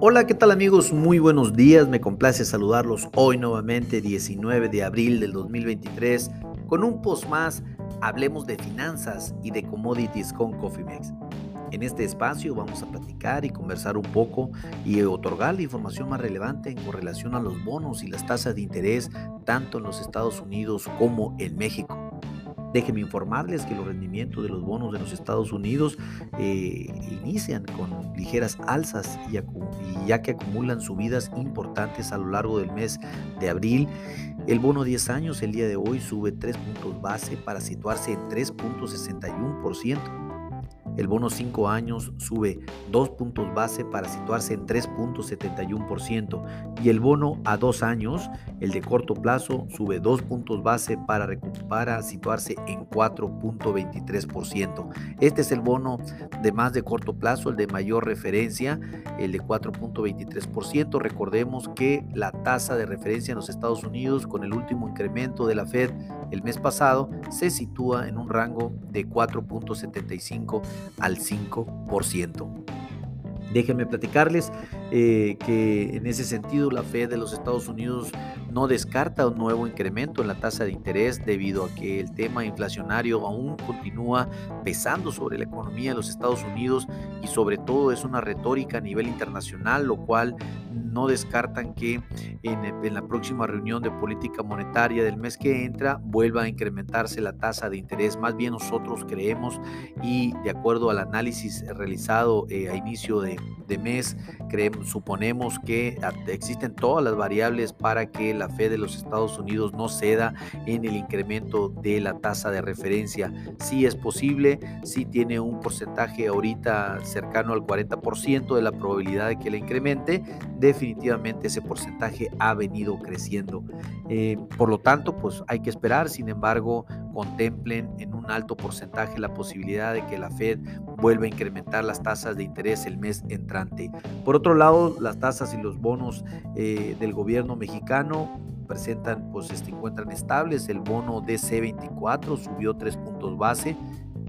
Hola, ¿qué tal amigos? Muy buenos días, me complace saludarlos hoy nuevamente, 19 de abril del 2023, con un post más, hablemos de finanzas y de commodities con CoffeeMex. En este espacio vamos a platicar y conversar un poco y otorgar la información más relevante en relación a los bonos y las tasas de interés tanto en los Estados Unidos como en México. Déjenme informarles que los rendimientos de los bonos de los Estados Unidos eh, inician con ligeras alzas y, ya que acumulan subidas importantes a lo largo del mes de abril. El bono 10 años el día de hoy sube 3 puntos base para situarse en 3.61%. El bono 5 años sube 2 puntos base para situarse en 3.71% y el bono a 2 años, el de corto plazo, sube 2 puntos base para, para situarse en 4.23%. Este es el bono de más de corto plazo, el de mayor referencia, el de 4.23%. Recordemos que la tasa de referencia en los Estados Unidos con el último incremento de la Fed el mes pasado se sitúa en un rango de 4.75 al 5%. Déjenme platicarles eh, que en ese sentido la Fed de los Estados Unidos no descarta un nuevo incremento en la tasa de interés debido a que el tema inflacionario aún continúa pesando sobre la economía de los Estados Unidos y sobre todo es una retórica a nivel internacional, lo cual no descartan que en, la próxima reunión de política monetaria del mes que entra vuelva a incrementarse la tasa de interés. Más bien nosotros creemos y de acuerdo al análisis realizado eh, a inicio de, mes, creemos, suponemos que existen todas las variables para que la fe de los Estados Unidos no ceda en el incremento de la tasa de referencia. Sí es posible, sí tiene un porcentaje ahorita cercano al 40% de la probabilidad de que la incremente. Definitivamente ese porcentaje ha venido creciendo. Eh, por lo tanto, pues hay que esperar. Sin embargo, contemplen en un alto porcentaje la posibilidad de que la Fed vuelva a incrementar las tasas de interés el mes entrante. Por otro lado, las tasas y los bonos eh, del gobierno mexicano presentan, pues se encuentran estables. El bono DC24 subió 3 puntos base.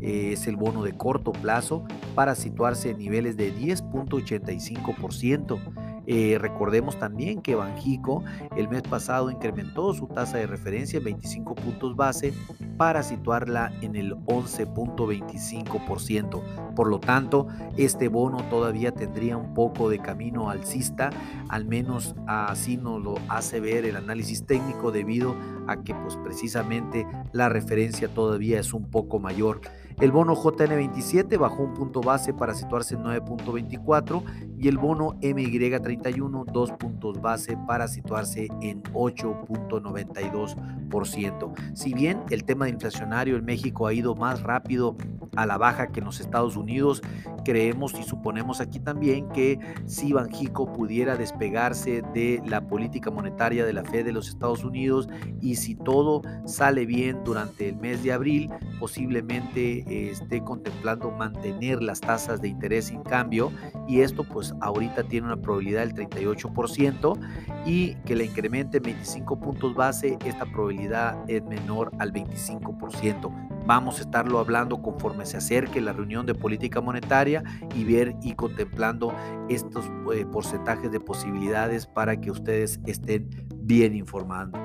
Eh, es el bono de corto plazo para situarse en niveles de 10.85%. Eh, recordemos también que Banjico el mes pasado incrementó su tasa de referencia en 25 puntos base para situarla en el 11.25%. Por lo tanto, este bono todavía tendría un poco de camino alcista, al menos así nos lo hace ver el análisis técnico debido a que pues precisamente la referencia todavía es un poco mayor. El bono JN27 bajó un punto base para situarse en 9.24 y el bono MY31 dos puntos base para situarse en 8.92%. Si bien el tema inflacionario en México ha ido más rápido a la baja que en los Estados Unidos, creemos y suponemos aquí también que si Banjico pudiera despegarse de la política monetaria de la Fed de los Estados Unidos y si todo sale bien durante el mes de abril, posiblemente esté contemplando mantener las tasas de interés sin cambio y esto pues ahorita tiene una probabilidad del 38% y que la incremente en 25 puntos base, esta probabilidad es menor al 25%. Vamos a estarlo hablando conforme se acerque la reunión de política monetaria y ver y contemplando estos eh, porcentajes de posibilidades para que ustedes estén bien informados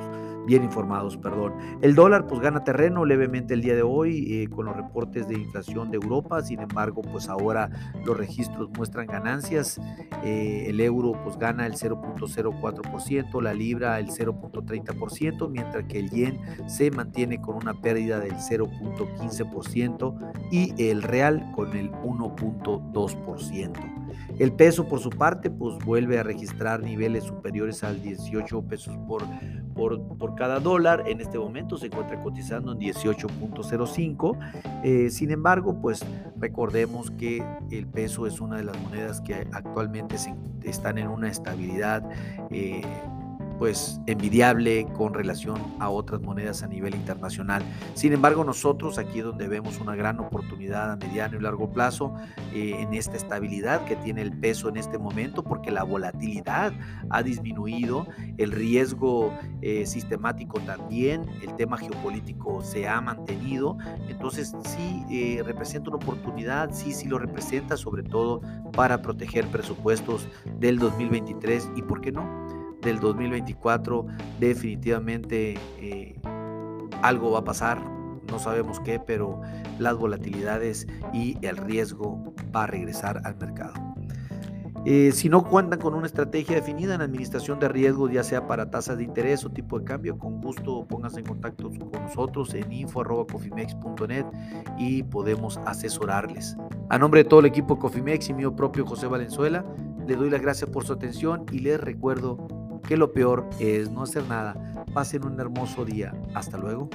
bien informados, perdón. El dólar pues gana terreno levemente el día de hoy eh, con los reportes de inflación de Europa, sin embargo pues ahora los registros muestran ganancias, eh, el euro pues gana el 0.04%, la libra el 0.30%, mientras que el yen se mantiene con una pérdida del 0.15% y el real con el 1.2%. El peso por su parte pues vuelve a registrar niveles superiores al 18 pesos por por, cada dólar. En este momento se encuentra cotizando en 18.05. Eh, sin embargo, pues recordemos que el peso es una de las monedas que actualmente están en una estabilidad. Eh, pues envidiable con relación a otras monedas a nivel internacional. Sin embargo, nosotros aquí donde vemos una gran oportunidad a mediano y largo plazo eh, en esta estabilidad que tiene el peso en este momento, porque la volatilidad ha disminuido, el riesgo eh, sistemático también, el tema geopolítico se ha mantenido, entonces sí eh, representa una oportunidad, sí, sí lo representa, sobre todo para proteger presupuestos del 2023 y, ¿por qué no? Del 2024 definitivamente eh, algo va a pasar, no sabemos qué, pero las volatilidades y el riesgo va a regresar al mercado. Eh, si no cuentan con una estrategia definida en administración de riesgos, ya sea para tasas de interés o tipo de cambio, con gusto pónganse en contacto con nosotros en info.cofimex.net y podemos asesorarles. A nombre de todo el equipo Cofimex y mío propio José Valenzuela, le doy las gracias por su atención y les recuerdo que lo peor es no hacer nada. Pasen un hermoso día. Hasta luego.